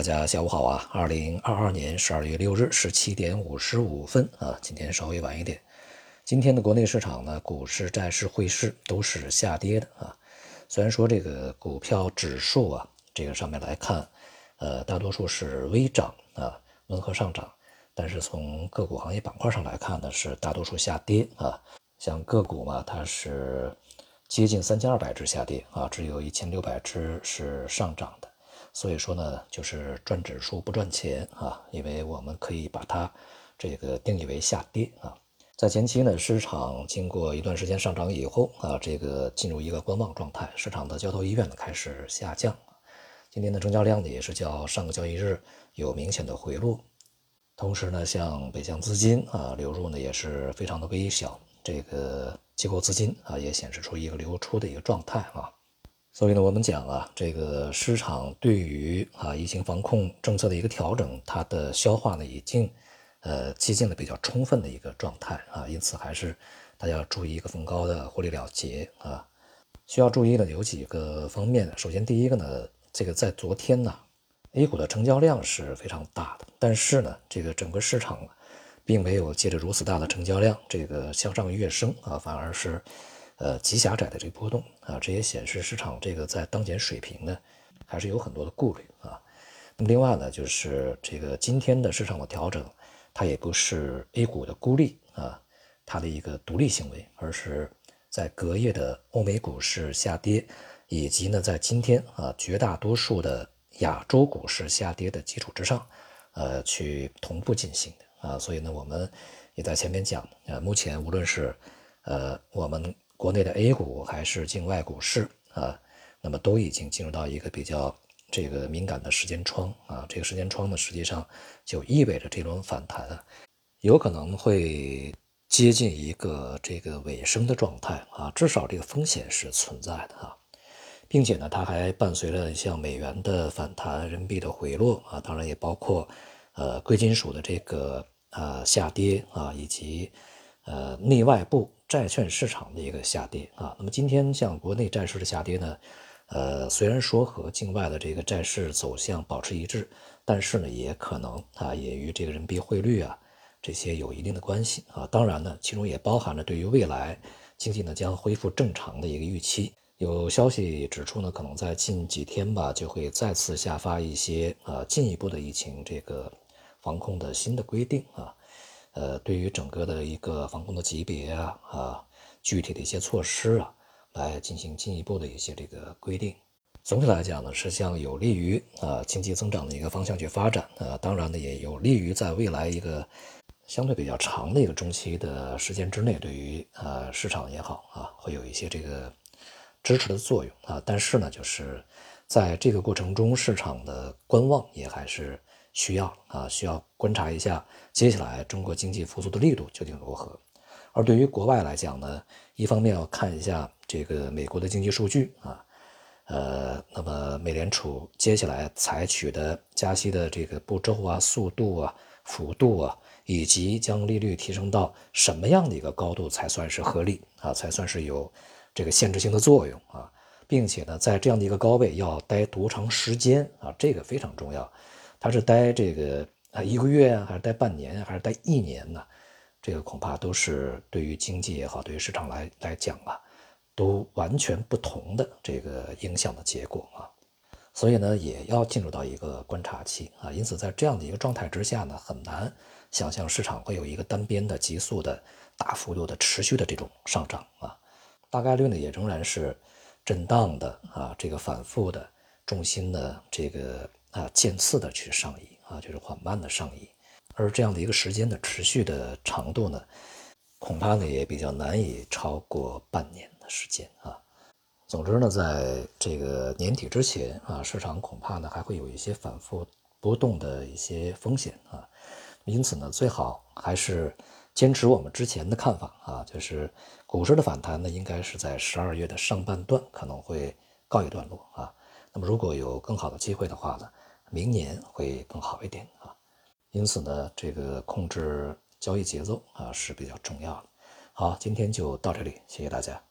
大家下午好啊！二零二二年十二月六日十七点五十五分啊，今天稍微晚一点。今天的国内市场呢，股市、债市、汇市都是下跌的啊。虽然说这个股票指数啊，这个上面来看，呃，大多数是微涨啊，温和上涨，但是从个股行业板块上来看呢，是大多数下跌啊。像个股嘛，它是接近三千二百只下跌啊，只有一千六百只是上涨的。所以说呢，就是赚指数不赚钱啊，因为我们可以把它这个定义为下跌啊。在前期呢，市场经过一段时间上涨以后啊，这个进入一个观望状态，市场的交投意愿呢开始下降。今天的成交量呢也是较上个交易日有明显的回落，同时呢，像北向资金啊流入呢也是非常的微小，这个机构资金啊也显示出一个流出的一个状态啊。所以呢，我们讲啊，这个市场对于啊疫情防控政策的一个调整，它的消化呢已经呃接近了比较充分的一个状态啊，因此还是大家要注意一个逢高的获利了结啊。需要注意的有几个方面，首先第一个呢，这个在昨天呢，A 股的成交量是非常大的，但是呢，这个整个市场并没有借着如此大的成交量这个向上跃升啊，反而是。呃，极狭窄的这个波动啊，这也显示市场这个在当前水平呢，还是有很多的顾虑啊。那么另外呢，就是这个今天的市场的调整，它也不是 A 股的孤立啊，它的一个独立行为，而是在隔夜的欧美股市下跌，以及呢在今天啊绝大多数的亚洲股市下跌的基础之上，呃，去同步进行的啊。所以呢，我们也在前面讲啊，目前无论是呃我们。国内的 A 股还是境外股市啊，那么都已经进入到一个比较这个敏感的时间窗啊，这个时间窗呢，实际上就意味着这轮反弹，有可能会接近一个这个尾声的状态啊，至少这个风险是存在的啊，并且呢，它还伴随了像美元的反弹、人民币的回落啊，当然也包括呃贵金属的这个呃下跌啊，以及呃内外部。债券市场的一个下跌啊，那么今天像国内债市的下跌呢，呃，虽然说和境外的这个债市走向保持一致，但是呢，也可能啊，也与这个人民币汇率啊这些有一定的关系啊。当然呢，其中也包含了对于未来经济呢将恢复正常的一个预期。有消息指出呢，可能在近几天吧，就会再次下发一些呃进一步的疫情这个防控的新的规定啊。呃，对于整个的一个防控的级别啊啊，具体的一些措施啊，来进行进一步的一些这个规定。总体来讲呢，是向有利于啊经济增长的一个方向去发展。呃，当然呢，也有利于在未来一个相对比较长的一个中期的时间之内，对于呃市场也好啊，会有一些这个支持的作用啊。但是呢，就是在这个过程中，市场的观望也还是。需要啊，需要观察一下接下来中国经济复苏的力度究竟如何。而对于国外来讲呢，一方面要看一下这个美国的经济数据啊，呃，那么美联储接下来采取的加息的这个步骤啊、速度啊、幅度啊，以及将利率提升到什么样的一个高度才算是合理啊，才算是有这个限制性的作用啊，并且呢，在这样的一个高位要待多长时间啊，这个非常重要。他是待这个啊一个月啊，还是待半年，还是待一年呢？这个恐怕都是对于经济也好，对于市场来来讲啊，都完全不同的这个影响的结果啊。所以呢，也要进入到一个观察期啊。因此，在这样的一个状态之下呢，很难想象市场会有一个单边的、急速的、大幅度的、持续的这种上涨啊。大概率呢，也仍然是震荡的啊，这个反复的重心的这个。啊，渐次的去上移啊，就是缓慢的上移，而这样的一个时间的持续的长度呢，恐怕呢也比较难以超过半年的时间啊。总之呢，在这个年底之前啊，市场恐怕呢还会有一些反复波动的一些风险啊。因此呢，最好还是坚持我们之前的看法啊，就是股市的反弹呢，应该是在十二月的上半段可能会告一段落啊。那么如果有更好的机会的话呢？明年会更好一点啊，因此呢，这个控制交易节奏啊是比较重要的。好，今天就到这里，谢谢大家。